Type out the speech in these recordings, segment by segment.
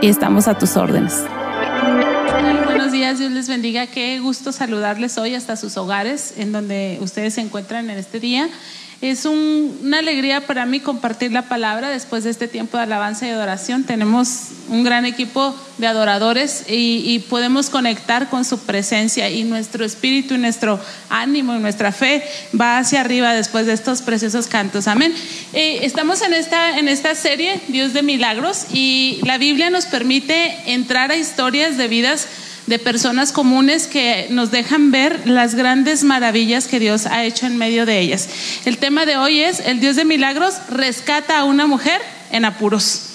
y estamos a tus órdenes. Buenos días, Dios les bendiga. Qué gusto saludarles hoy hasta sus hogares en donde ustedes se encuentran en este día. Es una alegría para mí compartir la palabra después de este tiempo de alabanza y adoración. Tenemos un gran equipo de adoradores y, podemos conectar con su presencia y nuestro espíritu y nuestro ánimo y nuestra fe va hacia arriba después de estos preciosos cantos. Amén. Eh, estamos en esta, en esta serie, Dios de Milagros, y la Biblia nos permite entrar a historias de vidas de personas comunes que nos dejan ver las grandes maravillas que Dios ha hecho en medio de ellas. El tema de hoy es, el Dios de milagros rescata a una mujer en apuros.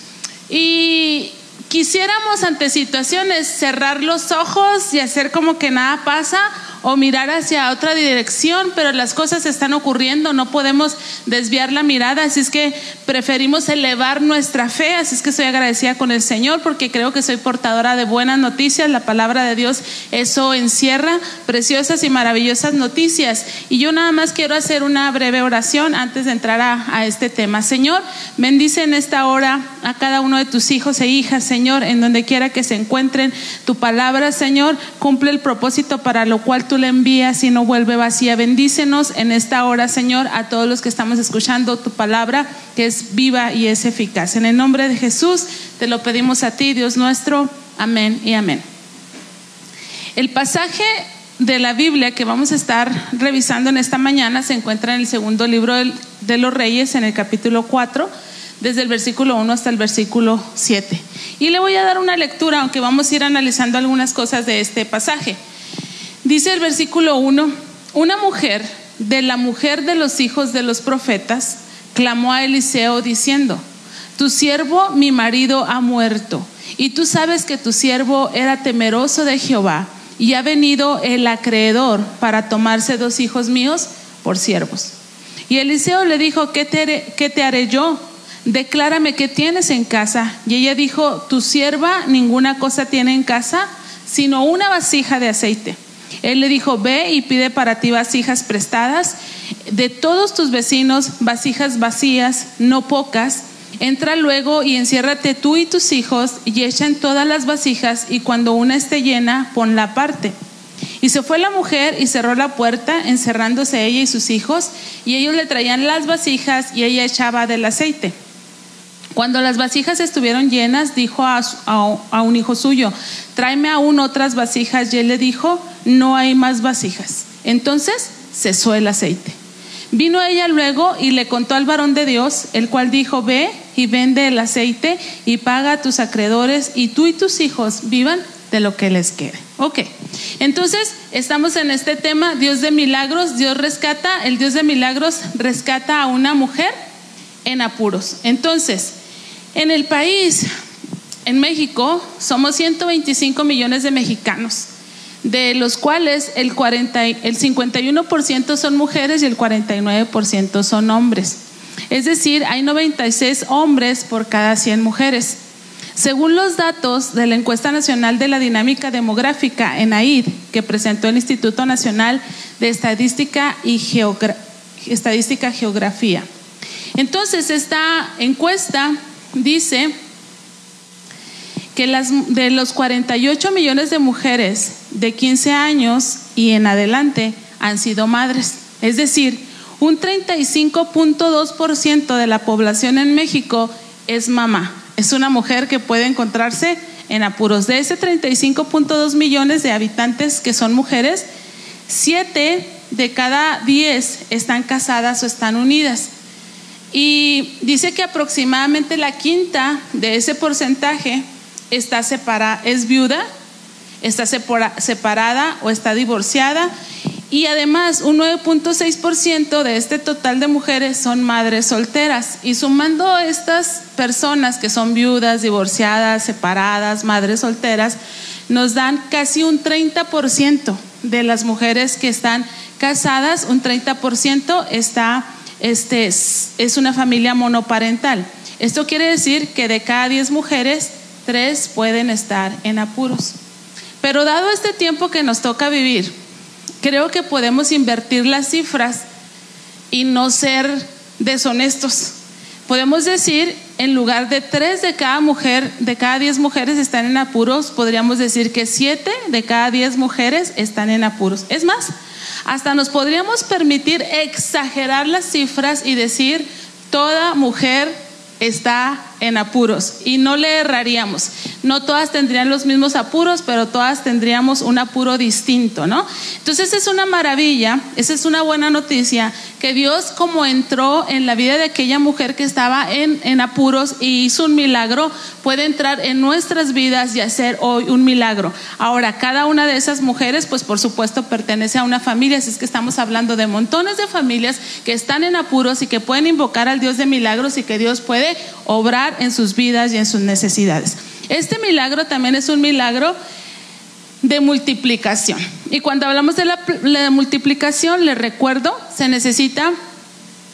Y quisiéramos ante situaciones cerrar los ojos y hacer como que nada pasa o mirar hacia otra dirección, pero las cosas están ocurriendo, no podemos desviar la mirada, así es que preferimos elevar nuestra fe, así es que estoy agradecida con el Señor porque creo que soy portadora de buenas noticias, la palabra de Dios eso encierra preciosas y maravillosas noticias. Y yo nada más quiero hacer una breve oración antes de entrar a, a este tema. Señor, bendice en esta hora a cada uno de tus hijos e hijas, Señor, en donde quiera que se encuentren. Tu palabra, Señor, cumple el propósito para lo cual tú le envías y no vuelve vacía. Bendícenos en esta hora, Señor, a todos los que estamos escuchando tu palabra, que es viva y es eficaz. En el nombre de Jesús te lo pedimos a ti, Dios nuestro. Amén y amén. El pasaje de la Biblia que vamos a estar revisando en esta mañana se encuentra en el segundo libro de los Reyes, en el capítulo 4, desde el versículo 1 hasta el versículo 7. Y le voy a dar una lectura, aunque vamos a ir analizando algunas cosas de este pasaje. Dice el versículo 1, una mujer de la mujer de los hijos de los profetas clamó a Eliseo diciendo, tu siervo, mi marido, ha muerto, y tú sabes que tu siervo era temeroso de Jehová, y ha venido el acreedor para tomarse dos hijos míos por siervos. Y Eliseo le dijo, ¿qué te, qué te haré yo? Declárame qué tienes en casa. Y ella dijo, tu sierva ninguna cosa tiene en casa, sino una vasija de aceite. Él le dijo, ve y pide para ti vasijas prestadas de todos tus vecinos, vasijas vacías, no pocas. Entra luego y enciérrate tú y tus hijos y echen todas las vasijas y cuando una esté llena, ponla aparte. Y se fue la mujer y cerró la puerta, encerrándose ella y sus hijos, y ellos le traían las vasijas y ella echaba del aceite. Cuando las vasijas estuvieron llenas, dijo a, un hijo suyo, tráeme aún otras vasijas. Y él le dijo, no hay más vasijas. Entonces cesó el aceite. Vino ella luego y le contó al varón de Dios, el cual dijo, ve y vende el aceite y paga a tus acreedores y tú y tus hijos vivan de lo que les quede. Ok, entonces estamos en este tema, Dios de milagros, Dios rescata, el Dios de milagros rescata a una mujer en apuros. Entonces, en el país, en México, somos 125 millones de mexicanos, de los cuales el, 40, el 51% son mujeres y el 49% son hombres. Es decir, hay 96 hombres por cada 100 mujeres. Según los datos de la encuesta nacional de la dinámica demográfica en AID, que presentó el Instituto Nacional de Estadística y Estadística Geografía, Entonces, esta encuesta dice que las, de los 48 millones de mujeres de 15 años y en adelante han sido madres. Es decir, un 35.2% de la población en México es mamá. Es una mujer que puede encontrarse en apuros. De ese 35.2 millones de habitantes que son mujeres, 7 de cada 10 están casadas o están unidas. Y dice que aproximadamente la quinta de ese porcentaje está separada, es viuda, está separada o está divorciada. Y además, un 9.6% de este total de mujeres son madres solteras. Y sumando estas personas que son viudas, divorciadas, separadas, madres solteras, nos dan casi un 30% de las mujeres que están casadas, un 30% está, este, es una familia monoparental. Esto quiere decir que de cada 10 mujeres, 3 pueden estar en apuros. Pero dado este tiempo que nos toca vivir, creo que podemos invertir las cifras y no ser deshonestos. Podemos decir, en lugar de 3 de cada mujer, de cada 10 mujeres están en apuros, podríamos decir que 7 de cada 10 mujeres están en apuros. Es más, hasta nos podríamos permitir exagerar las cifras y decir, toda mujer está en apuros y no le erraríamos. No todas tendrían los mismos apuros, pero todas tendríamos un apuro distinto, ¿no? Entonces es una maravilla, esa es una buena noticia, que Dios como entró en la vida de aquella mujer que estaba en, en apuros y hizo un milagro, puede entrar en nuestras vidas y hacer hoy un milagro. Ahora, cada una de esas mujeres, pues por supuesto pertenece a una familia, así es que estamos hablando de montones de familias que están en apuros y que pueden invocar al Dios de milagros y que Dios puede obrar en sus vidas y en sus necesidades. Este milagro también es un milagro de multiplicación. Y cuando hablamos de la, multiplicación, les recuerdo, se necesita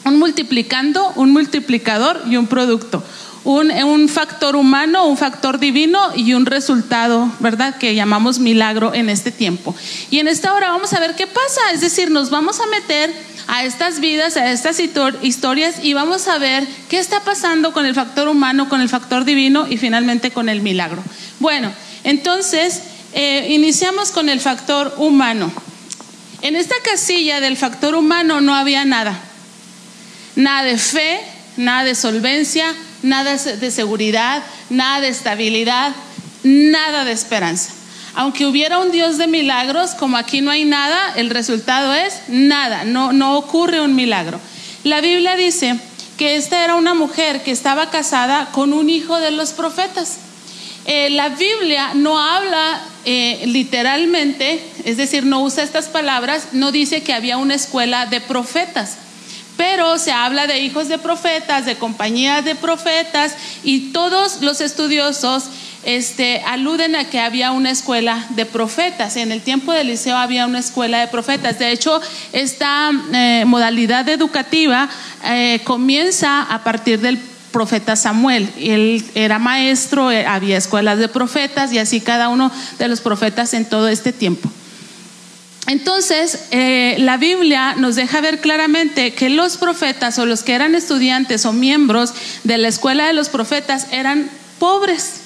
un multiplicando, un multiplicador y un producto. Un, un, factor humano, un factor divino y un resultado, ¿verdad? Que llamamos milagro en este tiempo. Y en esta hora vamos a ver qué pasa, es decir, nos vamos a meter a estas vidas, a estas historias y vamos a ver qué está pasando con el factor humano, con el factor divino y finalmente con el milagro. Bueno, entonces eh, iniciamos con el factor humano. En esta casilla del factor humano no había nada. Nada de fe, nada de solvencia, nada de seguridad, nada de estabilidad, nada de esperanza. Aunque hubiera un Dios de milagros, como aquí no hay nada, el resultado es nada, no, no ocurre un milagro. La Biblia dice que esta era una mujer que estaba casada con un hijo de los profetas. Eh, la Biblia no habla eh, literalmente, es decir, no usa estas palabras, no dice que había una escuela de profetas pero se habla de hijos de profetas, de compañías de profetas y todos los estudiosos este, aluden a que había una escuela de profetas. En el tiempo de Eliseo había una escuela de profetas. De hecho, esta eh, modalidad educativa eh, comienza a partir del profeta Samuel. Él era maestro, eh, había escuelas de profetas y así cada uno de los profetas en todo este tiempo. Entonces, la Biblia nos deja ver claramente que los profetas o los que eran estudiantes o miembros de la escuela de los profetas eran pobres.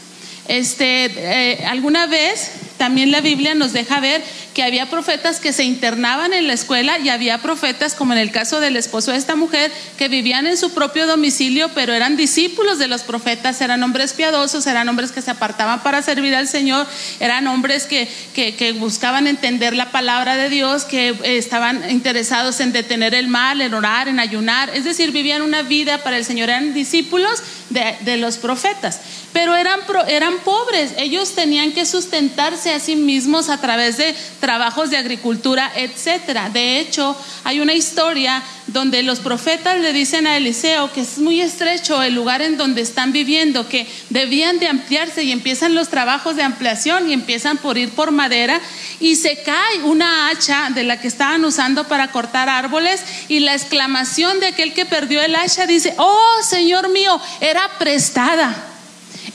Este, eh, alguna vez también la Biblia nos deja ver que había profetas que se internaban en la escuela y había profetas, como en el caso del esposo de esta mujer, que vivían en su propio domicilio, pero eran discípulos de los profetas, eran hombres piadosos, eran hombres que se apartaban para servir al Señor, eran hombres que, que, buscaban entender la palabra de Dios, que eh, estaban interesados en detener el mal, en orar, en ayunar, es decir, vivían una vida para el Señor, eran discípulos de, de los profetas, pero eran, eran pobres, ellos tenían que sustentarse a sí mismos a través de trabajos de agricultura, etcétera. De hecho, hay una historia donde los profetas le dicen a Eliseo que es muy estrecho el lugar en donde están viviendo, que debían de ampliarse y empiezan los trabajos de ampliación y empiezan por ir por madera y se cae una hacha de la que estaban usando para cortar árboles y la exclamación de aquel que perdió el hacha dice, oh Señor mío, era prestada.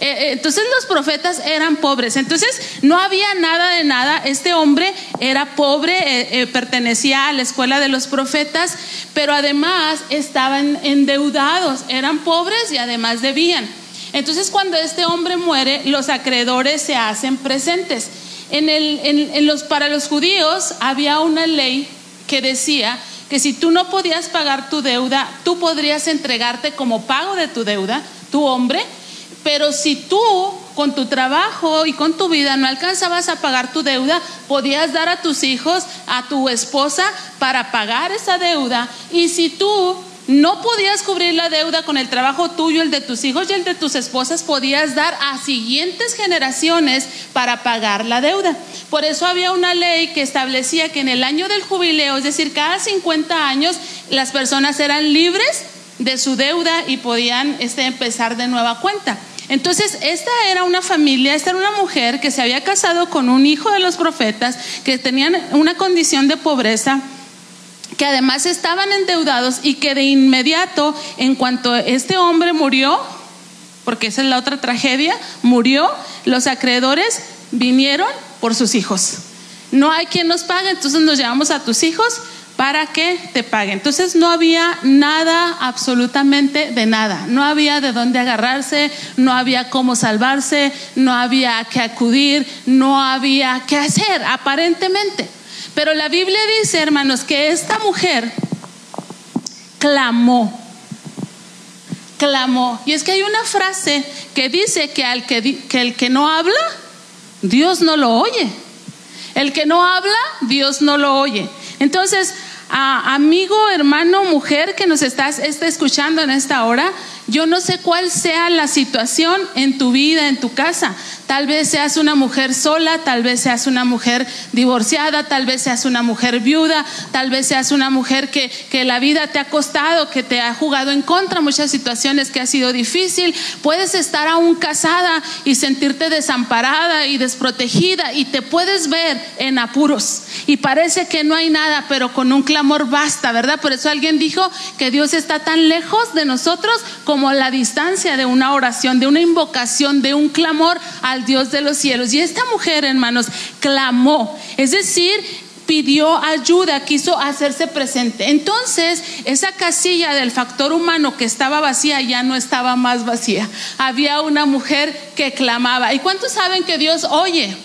Eh, entonces los profetas eran pobres. Entonces no había nada de nada. Este hombre era pobre, pertenecía a la escuela de los profetas, pero además estaban endeudados. Eran pobres y además debían. Entonces cuando este hombre muere, los acreedores se hacen presentes. En en los, para los judíos había una ley que decía que si tú no podías pagar tu deuda, tú podrías entregarte como pago de tu deuda, tu hombre, pero si tú con tu trabajo y con tu vida no alcanzabas a pagar tu deuda, podías dar a tus hijos, a tu esposa para pagar esa deuda. Y si tú no podías cubrir la deuda con el trabajo tuyo, el de tus hijos y el de tus esposas, podías dar a siguientes generaciones para pagar la deuda. Por eso había una ley que establecía que en el año del jubileo, es decir, cada 50 años, las personas eran libres de su deuda y podían este, empezar de nueva cuenta. Entonces, esta era una familia, esta era una mujer que se había casado con un hijo de los profetas, que tenían una condición de pobreza que además estaban endeudados y que de inmediato, en cuanto este hombre murió, porque esa es la otra tragedia, murió, los acreedores vinieron por sus hijos. No hay quien nos pague, entonces nos llevamos a tus hijos para que te paguen. Entonces no había nada, absolutamente de nada. No había de dónde agarrarse, no había cómo salvarse, no había que acudir, no había que hacer, aparentemente. Pero la Biblia dice, hermanos, que esta mujer clamó, clamó. Y es que hay una frase que dice que, al que, que el que no habla, Dios no lo oye. El que no habla, Dios no lo oye. Entonces, amigo, hermano, mujer que nos estás está escuchando en esta hora, yo no sé cuál sea la situación en tu vida, en tu casa. Tal vez seas una mujer sola, tal vez seas una mujer divorciada, tal vez seas una mujer viuda, tal vez seas una mujer que, que la vida te ha costado, que te ha jugado en contra, muchas situaciones que ha sido difícil. Puedes estar aún casada y sentirte desamparada y desprotegida y te puedes ver en apuros. Y parece que no hay nada, pero con un clamor basta, ¿verdad? Por eso alguien dijo que Dios está tan lejos de nosotros como la distancia de una oración, de una invocación, de un clamor al Dios de los cielos. Y esta mujer, hermanos, clamó, es decir, pidió ayuda, quiso hacerse presente. Entonces, esa casilla del factor humano que estaba vacía ya no estaba más vacía. Había una mujer que clamaba. ¿Y cuántos saben que Dios oye?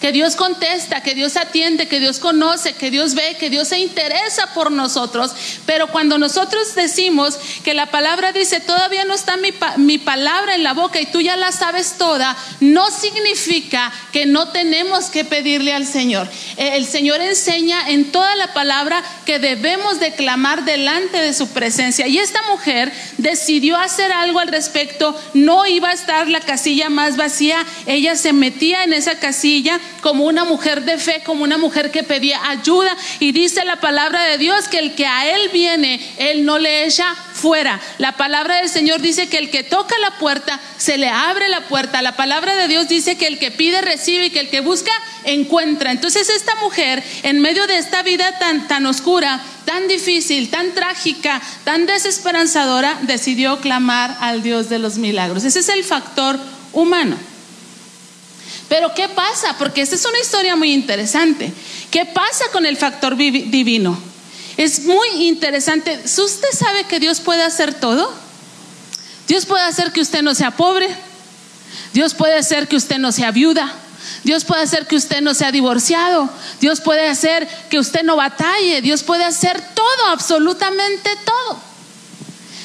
Que Dios contesta, que Dios atiende, que Dios conoce, que Dios ve, que Dios se interesa por nosotros. Pero cuando nosotros decimos que la palabra dice, todavía no está mi, mi, palabra en la boca y tú ya la sabes toda, no significa que no tenemos que pedirle al Señor. Eh, el Señor enseña en toda la palabra que debemos declamar delante de su presencia. Y esta mujer decidió hacer algo al respecto, no iba a estar la casilla más vacía, ella se metía en esa casilla como una mujer de fe, como una mujer que pedía ayuda. Y dice la palabra de Dios que el que a Él viene, Él no le echa fuera. La palabra del Señor dice que el que toca la puerta, se le abre la puerta. La palabra de Dios dice que el que pide, recibe y que el que busca, encuentra. Entonces esta mujer, en medio de esta vida tan, tan oscura, tan difícil, tan trágica, tan desesperanzadora, decidió clamar al Dios de los milagros. Ese es el factor humano. Pero ¿qué pasa? Porque esta es una historia muy interesante. ¿Qué pasa con el factor divino? Es muy interesante. ¿Usted sabe que Dios puede hacer todo? Dios puede hacer que usted no sea pobre. Dios puede hacer que usted no sea viuda. Dios puede hacer que usted no sea divorciado. Dios puede hacer que usted no batalle. Dios puede hacer todo, absolutamente todo.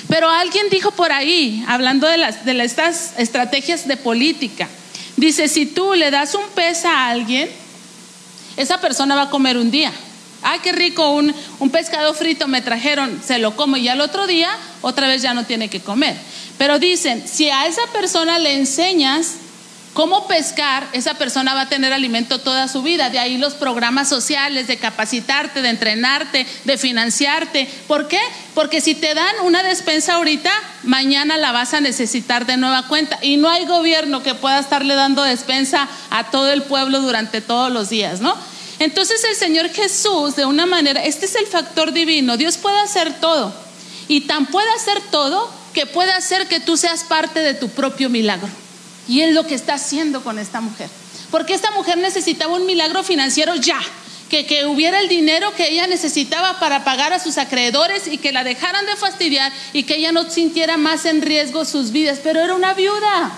Pero alguien dijo por ahí, hablando de, las, de estas estrategias de política, Dice, si tú le das un pez a alguien, esa persona va a comer un día. Ay, qué rico, un, un, pescado frito me trajeron, se lo como y al otro día otra vez ya no tiene que comer. Pero dicen, si a esa persona le enseñas cómo pescar, esa persona va a tener alimento toda su vida. De ahí los programas sociales de capacitarte, de entrenarte, de financiarte. ¿Por qué? Porque si te dan una despensa ahorita, mañana la vas a necesitar de nueva cuenta. Y no hay gobierno que pueda estarle dando despensa a todo el pueblo durante todos los días, ¿no? Entonces el Señor Jesús, de una manera, este es el factor divino, Dios puede hacer todo. Y tan puede hacer todo que puede hacer que tú seas parte de tu propio milagro. Y es lo que está haciendo con esta mujer. Porque esta mujer necesitaba un milagro financiero ya. Que, que, hubiera el dinero que ella necesitaba para pagar a sus acreedores y que la dejaran de fastidiar y que ella no sintiera más en riesgo sus vidas. Pero era una viuda.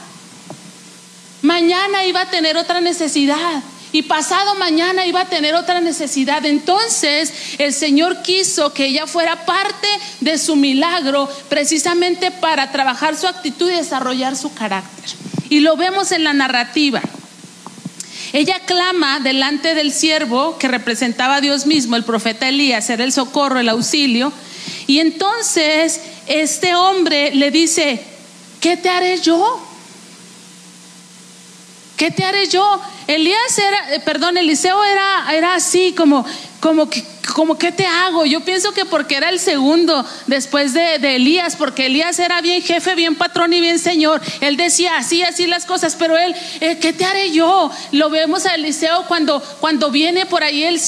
Mañana iba a tener otra necesidad y pasado mañana iba a tener otra necesidad. Entonces el Señor quiso que ella fuera parte de su milagro precisamente para trabajar su actitud y desarrollar su carácter. Y lo vemos en la narrativa. Ella clama delante del siervo que representaba a Dios mismo, el profeta Elías, era el socorro, el auxilio. Y entonces este hombre le dice, ¿qué te haré yo? ¿Qué te haré yo? Elías era, eh, perdón, Eliseo era, era así como, como que como, ¿qué te hago? Yo pienso que porque era el segundo después de, Elías, porque Elías era bien jefe, bien patrón y bien señor. Él decía así, así las cosas, pero él, eh, ¿qué te haré yo? Lo vemos a Eliseo cuando, cuando viene por ahí el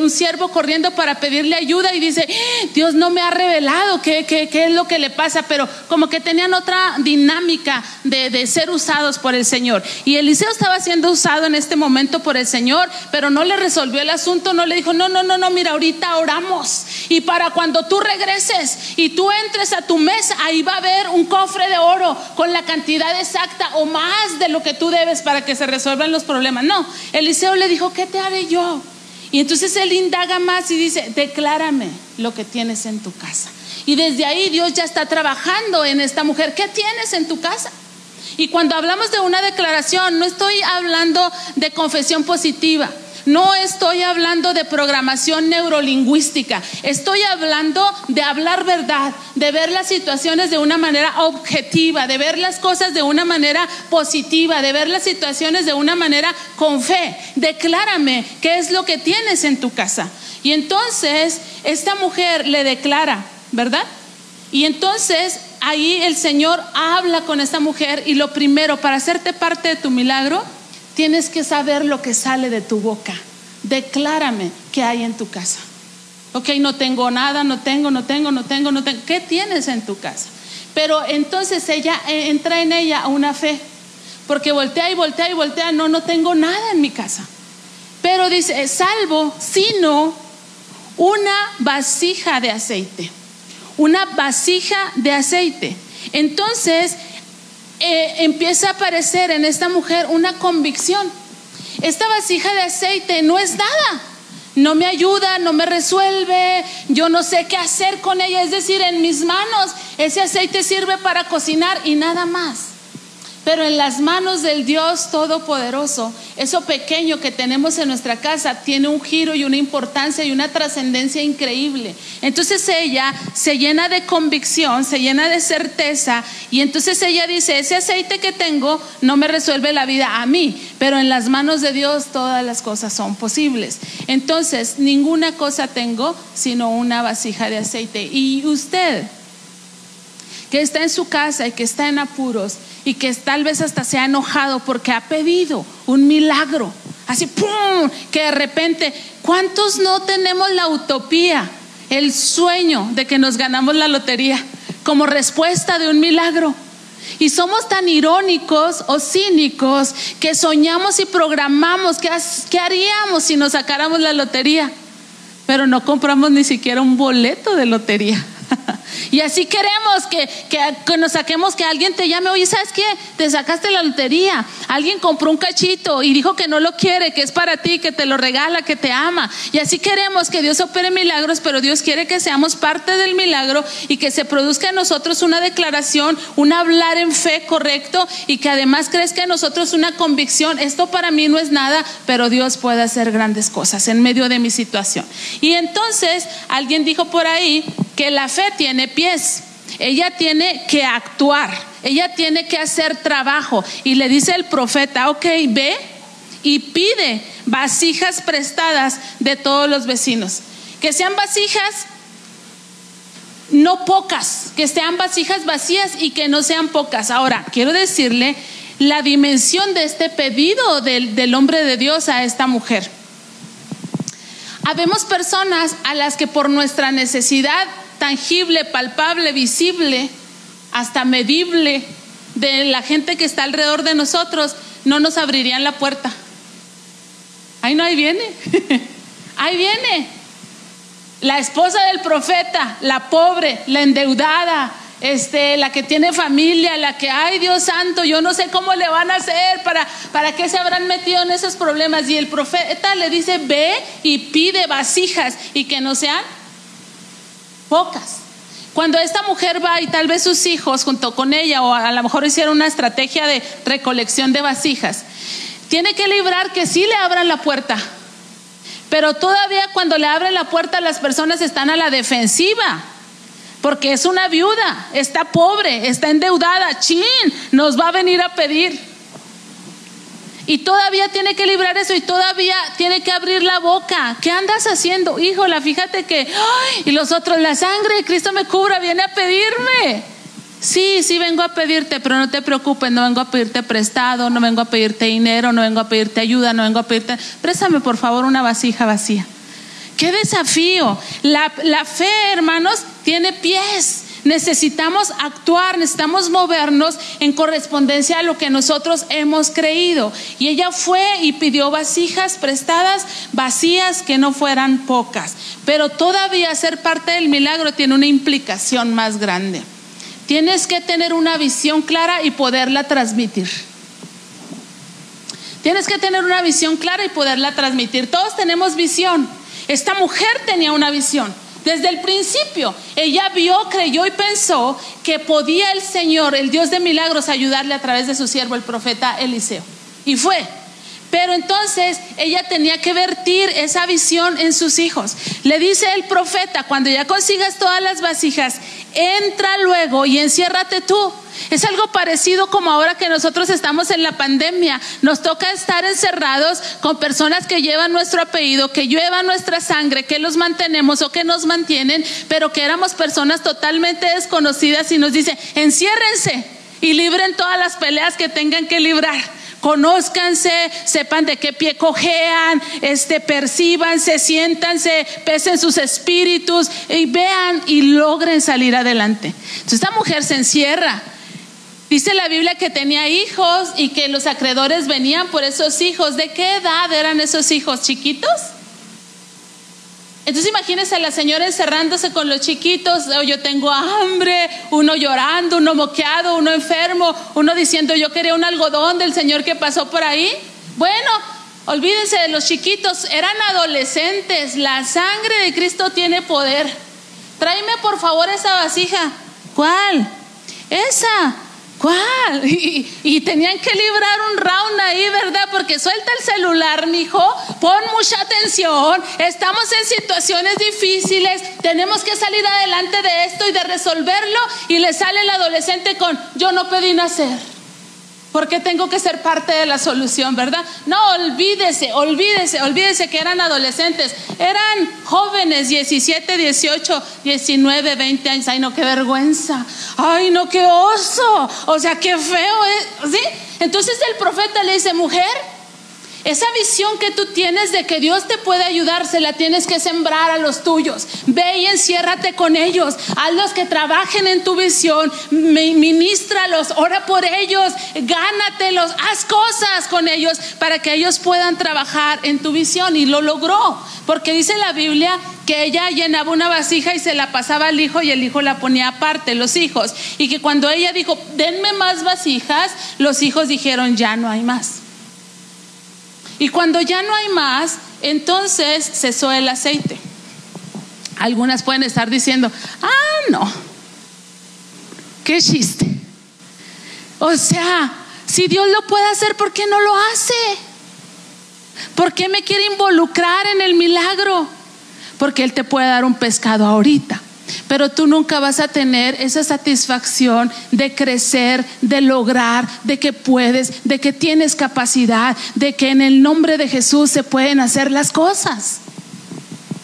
un siervo corriendo para pedirle ayuda y dice, Dios no me ha revelado qué, qué, qué es lo que le pasa, pero como que tenían otra dinámica de, de ser usados por el Señor. Y Eliseo estaba siendo usado en este momento por el Señor, pero no le resolvió el asunto, no le dijo, no, no, no, no, mira, ahorita oramos. Y para cuando tú regreses y tú entres a tu mesa, ahí va a haber un cofre de oro con la cantidad exacta o más de lo que tú debes para que se resuelvan los problemas. No, Eliseo le dijo, ¿qué te haré yo? Y entonces él indaga más y dice, declárame lo que tienes en tu casa. Y desde ahí Dios ya está trabajando en esta mujer. ¿Qué tienes en tu casa? Y cuando hablamos de una declaración, no estoy hablando de confesión positiva. No estoy hablando de programación neurolingüística, estoy hablando de hablar verdad, de ver las situaciones de una manera objetiva, de ver las cosas de una manera positiva, de ver las situaciones de una manera con fe. Declárame qué es lo que tienes en tu casa. Y entonces esta mujer le declara, ¿verdad? Y entonces ahí el Señor habla con esta mujer y lo primero, para hacerte parte de tu milagro, Tienes que saber lo que sale de tu boca. Declárame qué hay en tu casa. Ok, no tengo nada, no tengo, no tengo, no tengo, no tengo. ¿Qué tienes en tu casa? Pero entonces ella eh, entra en ella una fe, porque voltea y voltea y voltea, no, no tengo nada en mi casa. Pero dice, salvo, sino una vasija de aceite, una vasija de aceite. Entonces eh, empieza a aparecer en esta mujer una convicción. Esta vasija de aceite no es nada. No me ayuda, no me resuelve, yo no sé qué hacer con ella. Es decir, en mis manos ese aceite sirve para cocinar y nada más. Pero en las manos del Dios Todopoderoso, eso pequeño que tenemos en nuestra casa tiene un giro y una importancia y una trascendencia increíble. Entonces ella se llena de convicción, se llena de certeza y entonces ella dice, ese aceite que tengo no me resuelve la vida a mí, pero en las manos de Dios todas las cosas son posibles. Entonces, ninguna cosa tengo sino una vasija de aceite. Y usted que está en su casa y que está en apuros y que tal vez hasta se ha enojado porque ha pedido un milagro. Así, ¡pum! Que de repente, ¿cuántos no tenemos la utopía, el sueño de que nos ganamos la lotería como respuesta de un milagro? Y somos tan irónicos o cínicos que soñamos y programamos qué, qué haríamos si nos sacáramos la lotería, pero no compramos ni siquiera un boleto de lotería. Y así queremos que, que, nos saquemos, que alguien te llame, oye, ¿sabes qué? Te sacaste la lotería, alguien compró un cachito y dijo que no lo quiere, que es para ti, que te lo regala, que te ama. Y así queremos que Dios opere milagros, pero Dios quiere que seamos parte del milagro y que se produzca en nosotros una declaración, un hablar en fe correcto y que además crezca en nosotros una convicción. Esto para mí no es nada, pero Dios puede hacer grandes cosas en medio de mi situación. Y entonces alguien dijo por ahí que la fe tiene pies. Ella tiene que actuar, ella tiene que hacer trabajo. Y le dice el profeta, ok, ve y pide vasijas prestadas de todos los vecinos. Que sean vasijas no pocas, que sean vasijas vacías y que no sean pocas. Ahora, quiero decirle la dimensión de este pedido del, del hombre de Dios a esta mujer. Habemos personas a las que por nuestra necesidad tangible, palpable, visible, hasta medible, de la gente que está alrededor de nosotros, no nos abrirían la puerta. Ahí no, ahí viene. ahí viene. La esposa del profeta, la pobre, la endeudada, este, la que tiene familia, la que, ay Dios santo, yo no sé cómo le van a hacer, para, para qué se habrán metido en esos problemas. Y el profeta le dice, ve y pide vasijas y que no sean pocas. Cuando esta mujer va y tal vez sus hijos junto con ella o a lo mejor hicieron una estrategia de recolección de vasijas, tiene que librar que sí le abran la puerta. Pero todavía cuando le abren la puerta las personas están a la defensiva. Porque es una viuda, está pobre, está endeudada, chin, nos va a venir a pedir. Y todavía tiene que librar eso y todavía tiene que abrir la boca. ¿Qué andas haciendo? Híjola, fíjate que... y los otros, la sangre Cristo me cubra, viene a pedirme. Sí, sí vengo a pedirte, pero no te preocupes, no vengo a pedirte prestado, no vengo a pedirte dinero, no vengo a pedirte ayuda, no vengo a pedirte... Préstame por favor una vasija vacía. ¡Qué desafío! La, la fe, hermanos, tiene pies. Necesitamos actuar, necesitamos movernos en correspondencia a lo que nosotros hemos creído. Y ella fue y pidió vasijas prestadas, vacías, que no fueran pocas. Pero todavía ser parte del milagro tiene una implicación más grande. Tienes que tener una visión clara y poderla transmitir. Tienes que tener una visión clara y poderla transmitir. Todos tenemos visión. Esta mujer tenía una visión. Desde el principio, ella vio, creyó y pensó que podía el Señor, el Dios de milagros, ayudarle a través de su siervo, el profeta Eliseo. Y fue. Pero entonces ella tenía que vertir esa visión en sus hijos. Le dice el profeta, cuando ya consigas todas las vasijas, entra luego y enciérrate tú. Es algo parecido como ahora que nosotros estamos en la pandemia. Nos toca estar encerrados con personas que llevan nuestro apellido, que llevan nuestra sangre, que los mantenemos o que nos mantienen, pero que éramos personas totalmente desconocidas y nos dice, enciérrense y libren todas las peleas que tengan que librar conózcanse, sepan de qué pie cojean, este, percíbanse, siéntanse, pesen sus espíritus y vean y logren salir adelante. Entonces esta mujer se encierra. Dice la Biblia que tenía hijos y que los acreedores venían por esos hijos. ¿De qué edad eran esos hijos? ¿Chiquitos? Entonces imagínense a la señora encerrándose con los chiquitos, oh, yo tengo hambre, uno llorando, uno moqueado, uno enfermo, uno diciendo yo quería un algodón del Señor que pasó por ahí. Bueno, olvídense de los chiquitos, eran adolescentes, la sangre de Cristo tiene poder. Tráeme por favor esa vasija. ¿Cuál? Esa. ¿Cuál? Y, tenían que librar un round ahí, ¿verdad? Porque suelta el celular, mijo, pon mucha atención, estamos en situaciones difíciles, tenemos que salir adelante de esto y de resolverlo. Y le sale el adolescente con, yo no pedí nacer. Porque tengo que ser parte de la solución, ¿verdad? No, olvídese, olvídese, olvídese que eran adolescentes. Eran jóvenes, 17, 18, 19, 20 años. Ay, no, qué vergüenza. Ay, no, qué oso. O sea, qué feo es. ¿Sí? Entonces el profeta le dice, mujer, esa visión que tú tienes de que Dios te puede ayudar, se la tienes que sembrar a los tuyos. Ve y enciérrate con ellos. A los que trabajen en tu visión. Ministralos, ora por ellos, gánatelos, haz cosas con ellos para que ellos puedan trabajar en tu visión. Y lo logró, porque dice la Biblia que ella llenaba una vasija y se la pasaba al hijo y el hijo la ponía aparte, los hijos. Y que cuando ella dijo, denme más vasijas, los hijos dijeron, ya no hay más. Y cuando ya no hay más, entonces cesó el aceite. Algunas pueden estar diciendo, ah, no, qué chiste. O sea, si Dios lo puede hacer, ¿por qué no lo hace? ¿Por qué me quiere involucrar en el milagro? Porque Él te puede dar un pescado ahorita pero tú nunca vas a tener esa satisfacción de crecer, de lograr, de que puedes, de que tienes capacidad, de que en el nombre de Jesús se pueden hacer las cosas.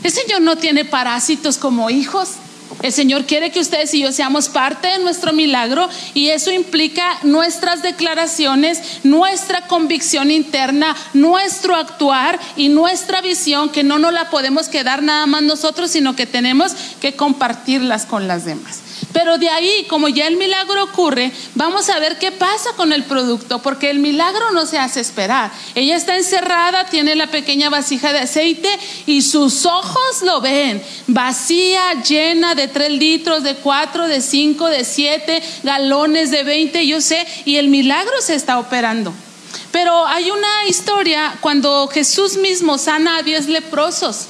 El Señor no tiene parásitos como hijos. El Señor quiere que ustedes y yo seamos parte de nuestro milagro y eso implica nuestras declaraciones, nuestra convicción interna, nuestro actuar y nuestra visión que no nos la podemos quedar nada más nosotros, sino que tenemos que compartirlas con las demás. Pero de ahí, como ya el milagro ocurre, vamos a ver qué pasa con el producto, porque el milagro no se hace esperar. Ella está encerrada, tiene la pequeña vasija de aceite y sus ojos lo ven, vacía, llena de tres litros, de cuatro, de cinco, de siete galones, de veinte, yo sé, y el milagro se está operando. Pero hay una historia cuando Jesús mismo sana a diez leprosos.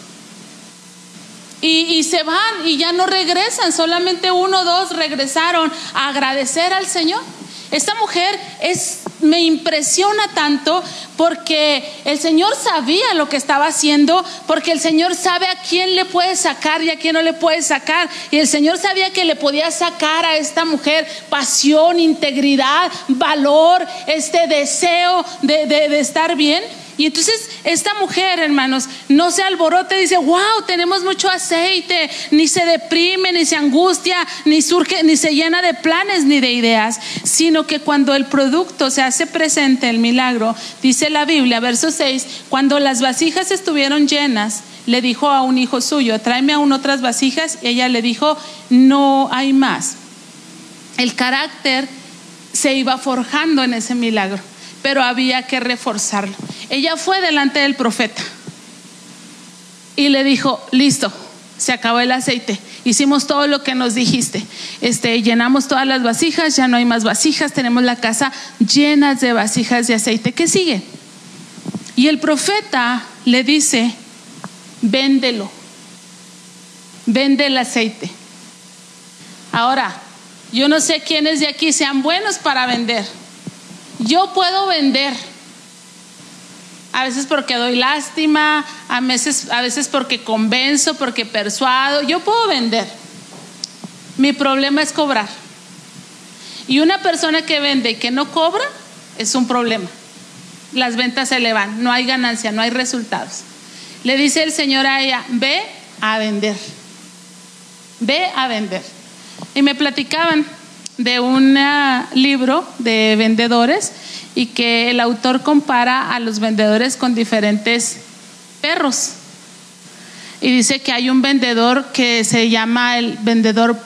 Y, se van y ya no regresan, solamente uno o dos regresaron a agradecer al Señor. Esta mujer es, me impresiona tanto porque el Señor sabía lo que estaba haciendo, porque el Señor sabe a quién le puede sacar y a quién no le puede sacar. Y el Señor sabía que le podía sacar a esta mujer pasión, integridad, valor, este deseo de, de estar bien. Y entonces esta mujer, hermanos, no se alborote, dice, wow, tenemos mucho aceite, ni se deprime, ni se angustia, ni surge, ni se llena de planes ni de ideas, sino que cuando el producto se hace presente, el milagro, dice la Biblia, verso 6, cuando las vasijas estuvieron llenas, le dijo a un hijo suyo, tráeme aún otras vasijas, y ella le dijo, no hay más. El carácter se iba forjando en ese milagro pero había que reforzarlo. Ella fue delante del profeta y le dijo, listo, se acabó el aceite. Hicimos todo lo que nos dijiste. Este, llenamos todas las vasijas, ya no hay más vasijas, tenemos la casa llena de vasijas de aceite. ¿Qué sigue? Y el profeta le dice, véndelo, vende el aceite. Ahora, yo no sé quiénes de aquí sean buenos para vender. Yo puedo vender. A veces porque doy lástima, a veces, a veces porque convenzo, porque persuado. Yo puedo vender. Mi problema es cobrar. Y una persona que vende y que no cobra es un problema. Las ventas se le van, no hay ganancia, no hay resultados. Le dice el Señor a ella, ve a vender. Ve a vender. Y me platicaban de un libro de vendedores y que el autor compara a los vendedores con diferentes perros. Y dice que hay un vendedor que se llama el vendedor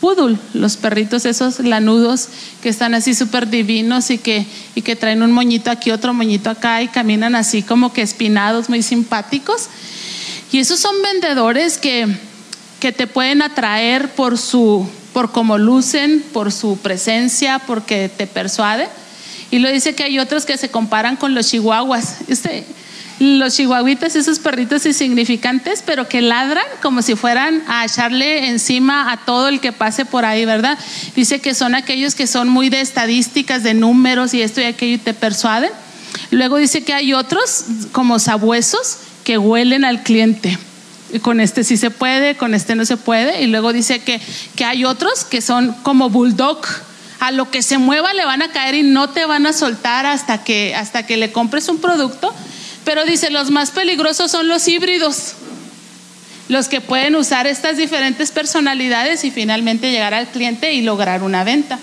pudul, los perritos esos lanudos que están así súper divinos y que, y que traen un moñito aquí, otro moñito acá y caminan así como que espinados, muy simpáticos. Y esos son vendedores que, que te pueden atraer por su por cómo lucen, por su presencia, porque te persuade. Y lo dice que hay otros que se comparan con los chihuahuas. Este, los chihuahuitas, esos perritos insignificantes, pero que ladran como si fueran a echarle encima a todo el que pase por ahí, ¿verdad? Dice que son aquellos que son muy de estadísticas, de números y esto y aquello y te persuaden. Luego dice que hay otros como sabuesos que huelen al cliente con este sí se puede, con este no se puede. Y luego dice que, que hay otros que son como bulldog. A lo que se mueva le van a caer y no te van a soltar hasta que, hasta que le compres un producto. Pero dice, los más peligrosos son los híbridos. Los que pueden usar estas diferentes personalidades y finalmente llegar al cliente y lograr una venta.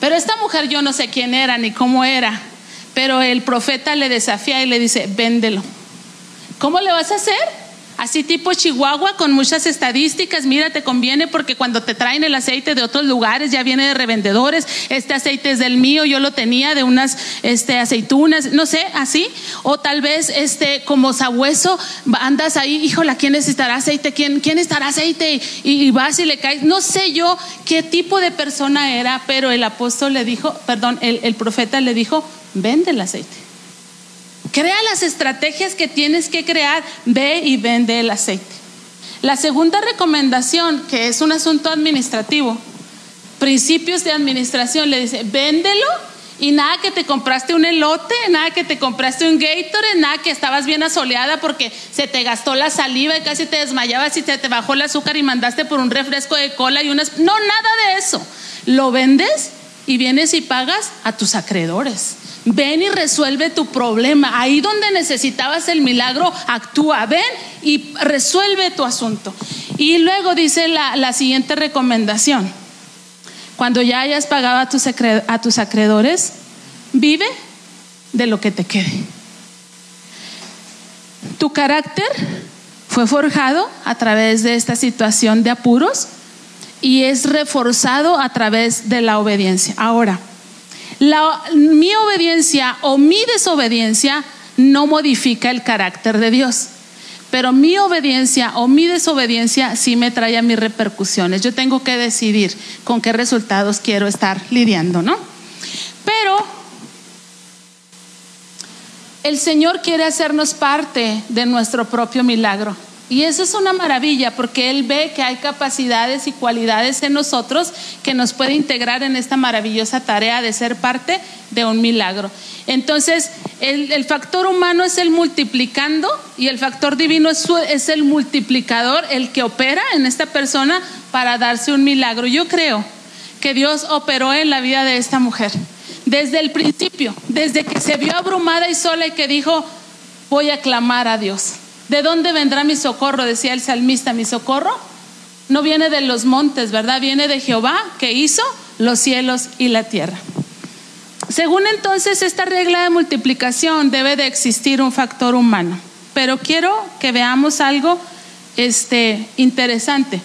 Pero esta mujer yo no sé quién era ni cómo era, pero el profeta le desafía y le dice, véndelo ¿Cómo le vas a hacer? Así tipo Chihuahua con muchas estadísticas, mira, te conviene porque cuando te traen el aceite de otros lugares ya viene de revendedores, este aceite es del mío, yo lo tenía de unas este, aceitunas, no sé, así, o tal vez este como sabueso andas ahí, híjola, ¿quién necesitará aceite? ¿Quién, quién estará aceite? Y, vas y le caes, no sé yo qué tipo de persona era, pero el apóstol le dijo, perdón, el, el profeta le dijo, vende el aceite. Crea las estrategias que tienes que crear, ve y vende el aceite. La segunda recomendación, que es un asunto administrativo, principios de administración, le dice, véndelo y nada que te compraste un elote, nada que te compraste un Gatorade, nada que estabas bien asoleada porque se te gastó la saliva y casi te desmayabas y se te bajó el azúcar y mandaste por un refresco de cola y unas... No, nada de eso. Lo vendes y vienes y pagas a tus acreedores. Ven y resuelve tu problema. Ahí donde necesitabas el milagro, actúa. Ven y resuelve tu asunto. Y luego dice la, siguiente recomendación. Cuando ya hayas pagado a tus, a tus acreedores, vive de lo que te quede. Tu carácter fue forjado a través de esta situación de apuros y es reforzado a través de la obediencia. Ahora, mi obediencia o mi desobediencia no modifica el carácter de Dios. Pero mi obediencia o mi desobediencia sí me trae a mis repercusiones. Yo tengo que decidir con qué resultados quiero estar lidiando, ¿no? Pero el Señor quiere hacernos parte de nuestro propio milagro. Y eso es una maravilla porque Él ve que hay capacidades y cualidades en nosotros que nos puede integrar en esta maravillosa tarea de ser parte de un milagro. Entonces, el, factor humano es el multiplicando y el factor divino es, el multiplicador, el que opera en esta persona para darse un milagro. Yo creo que Dios operó en la vida de esta mujer desde el principio, desde que se vio abrumada y sola y que dijo, voy a clamar a Dios. ¿De dónde vendrá mi socorro? Decía el salmista, mi socorro no viene de los montes, ¿verdad? Viene de Jehová que hizo los cielos y la tierra. Según entonces esta regla de multiplicación debe de existir un factor humano, pero quiero que veamos algo este, interesante.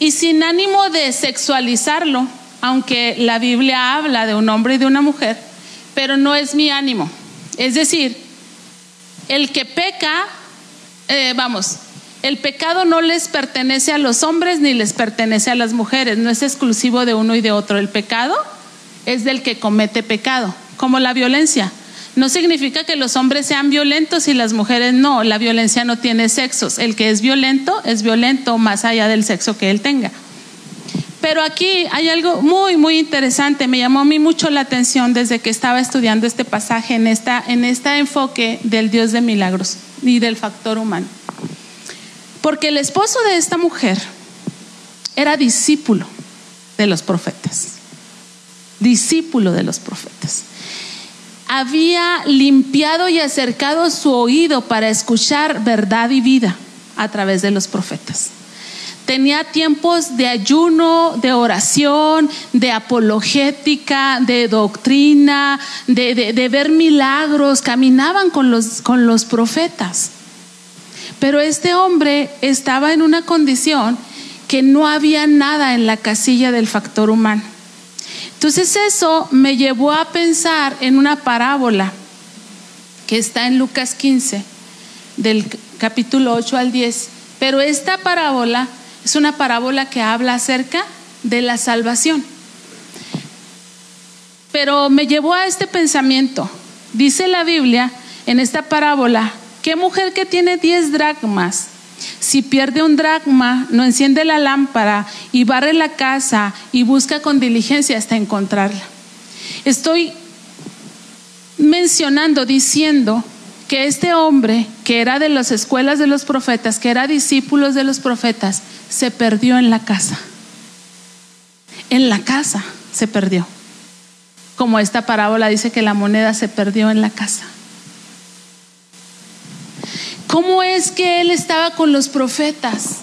Y sin ánimo de sexualizarlo, aunque la Biblia habla de un hombre y de una mujer, pero no es mi ánimo. Es decir, el que peca eh, vamos, el pecado no les pertenece a los hombres ni les pertenece a las mujeres, no es exclusivo de uno y de otro. El pecado es del que comete pecado, como la violencia. No significa que los hombres sean violentos y las mujeres no, la violencia no tiene sexos. El que es violento es violento más allá del sexo que él tenga. Pero aquí hay algo muy, muy interesante, me llamó a mí mucho la atención desde que estaba estudiando este pasaje en, esta, en este enfoque del Dios de milagros y del factor humano. Porque el esposo de esta mujer era discípulo de los profetas, discípulo de los profetas. Había limpiado y acercado su oído para escuchar verdad y vida a través de los profetas tenía tiempos de ayuno, de oración, de apologética, de doctrina, de, ver milagros, caminaban con los, con los profetas. Pero este hombre estaba en una condición que no había nada en la casilla del factor humano. Entonces eso me llevó a pensar en una parábola que está en Lucas 15, del capítulo 8 al 10. Pero esta parábola es una parábola que habla acerca de la salvación. Pero me llevó a este pensamiento. Dice la Biblia en esta parábola, ¿qué mujer que tiene 10 dracmas? Si pierde un dracma, no enciende la lámpara y barre la casa y busca con diligencia hasta encontrarla. Estoy mencionando, diciendo que este hombre, que era de las escuelas de los profetas, que era discípulos de los profetas, se perdió en la casa. En la casa se perdió. Como esta parábola dice que la moneda se perdió en la casa. ¿Cómo es que él estaba con los profetas?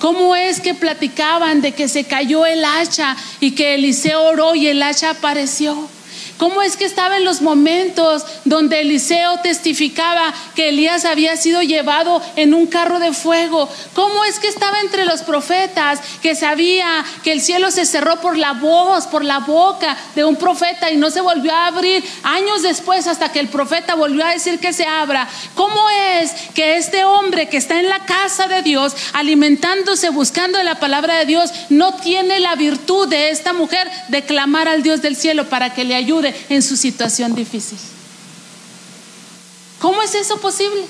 ¿Cómo es que platicaban de que se cayó el hacha y que Eliseo oró y el hacha apareció? ¿Cómo es que estaba en los momentos donde Eliseo testificaba que Elías había sido llevado en un carro de fuego? ¿Cómo es que estaba entre los profetas que sabía que el cielo se cerró por la voz, por la boca de un profeta y no se volvió a abrir años después hasta que el profeta volvió a decir que se abra? ¿Cómo es que este hombre que está en la casa de Dios alimentándose, buscando la palabra de Dios, no tiene la virtud de esta mujer de clamar al Dios del cielo para que le ayude? En su situación difícil. ¿Cómo es eso posible?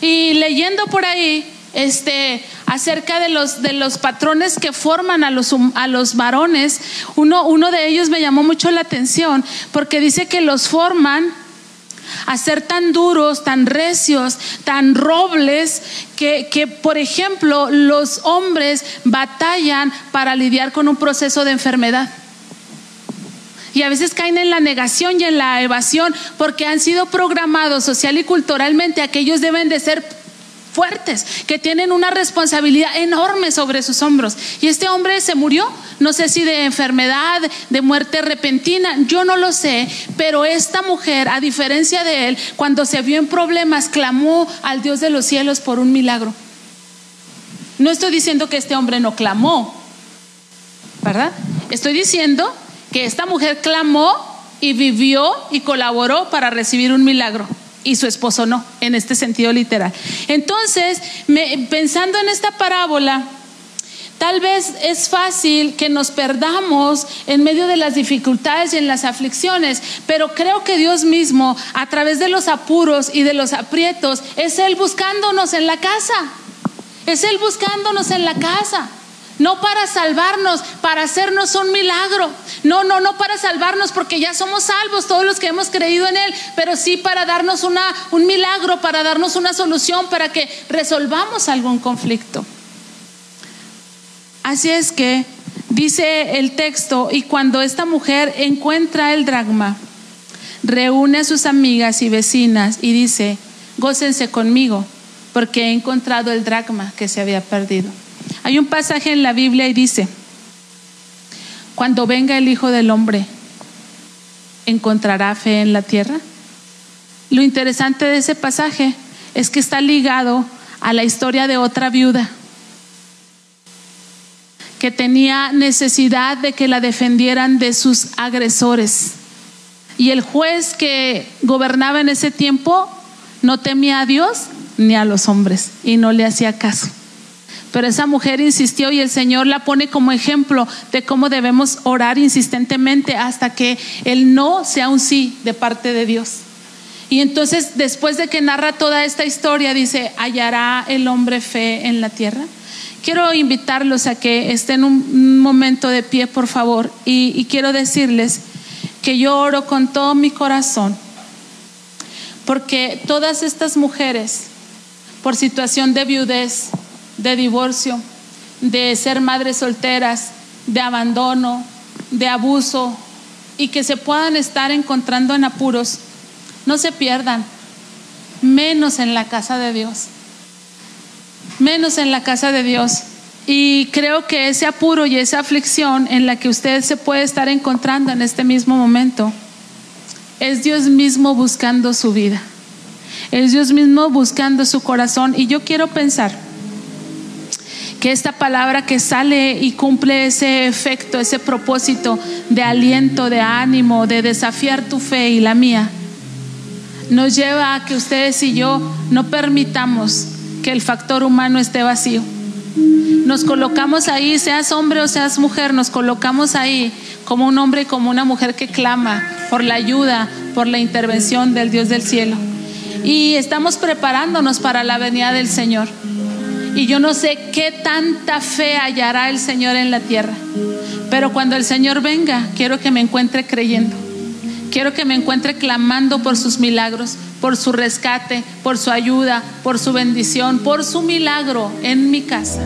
Y leyendo por ahí, este, acerca de los, de los patrones que forman a los, a los varones, uno, uno de ellos me llamó mucho la atención porque dice que los forman a ser tan duros, tan recios, tan robles, que, que, por ejemplo los hombres batallan para lidiar con un proceso de enfermedad y a veces caen en la negación y en la evasión porque han sido programados social y culturalmente a que deben de ser fuertes, que tienen una responsabilidad enorme sobre sus hombros. Y este hombre se murió, no sé si de enfermedad, de muerte repentina, yo no lo sé, pero esta mujer, a diferencia de él, cuando se vio en problemas, clamó al Dios de los cielos por un milagro. No estoy diciendo que este hombre no clamó, ¿verdad? Estoy diciendo que esta mujer clamó y vivió y colaboró para recibir un milagro y su esposo no, en este sentido literal. Entonces, pensando en esta parábola, Tal vez es fácil que nos perdamos en medio de las dificultades y en las aflicciones, pero creo que Dios mismo, a través de los apuros y de los aprietos, es Él buscándonos en la casa. Es Él buscándonos en la casa. No para salvarnos, para hacernos un milagro. No, no, no para salvarnos porque ya somos salvos todos los que hemos creído en Él, pero sí para darnos una, un milagro, para darnos una solución, para que resolvamos algún conflicto. Así es que dice el texto, y cuando esta mujer encuentra el dragma, reúne a sus amigas y vecinas y dice, gócense conmigo, porque he encontrado el dragma que se había perdido. Hay un pasaje en la Biblia y dice, cuando venga el Hijo del Hombre, ¿encontrará fe en la tierra? Lo interesante de ese pasaje es que está ligado a la historia de otra viuda que tenía necesidad de que la defendieran de sus agresores. Y el juez que gobernaba en ese tiempo no temía a Dios ni a los hombres y no le hacía caso. Pero esa mujer insistió y el Señor la pone como ejemplo de cómo debemos orar insistentemente hasta que el no sea un sí de parte de Dios. Y entonces, después de que narra toda esta historia, dice, ¿hallará el hombre fe en la tierra? Quiero invitarlos a que estén un momento de pie, por favor, y, quiero decirles que yo oro con todo mi corazón, porque todas estas mujeres, por situación de viudez, de divorcio, de ser madres solteras, de abandono, de abuso, y que se puedan estar encontrando en apuros, no se pierdan, menos en la casa de Dios menos en la casa de Dios. Y creo que ese apuro y esa aflicción en la que usted se puede estar encontrando en este mismo momento es Dios mismo buscando su vida. Es Dios mismo buscando su corazón. Y yo quiero pensar que esta palabra que sale y cumple ese efecto, ese propósito de aliento, de ánimo, de desafiar tu fe y la mía, nos lleva a que ustedes y yo no permitamos que el factor humano esté vacío. Nos colocamos ahí, seas hombre o seas mujer, nos colocamos ahí como un hombre y como una mujer que clama por la ayuda, por la intervención del Dios del cielo. Y estamos preparándonos para la venida del Señor. Y yo no sé qué tanta fe hallará el Señor en la tierra. Pero cuando el Señor venga, quiero que me encuentre creyendo. Quiero que me encuentre clamando por sus milagros, por su rescate, por su ayuda, por su bendición, por su milagro en mi casa.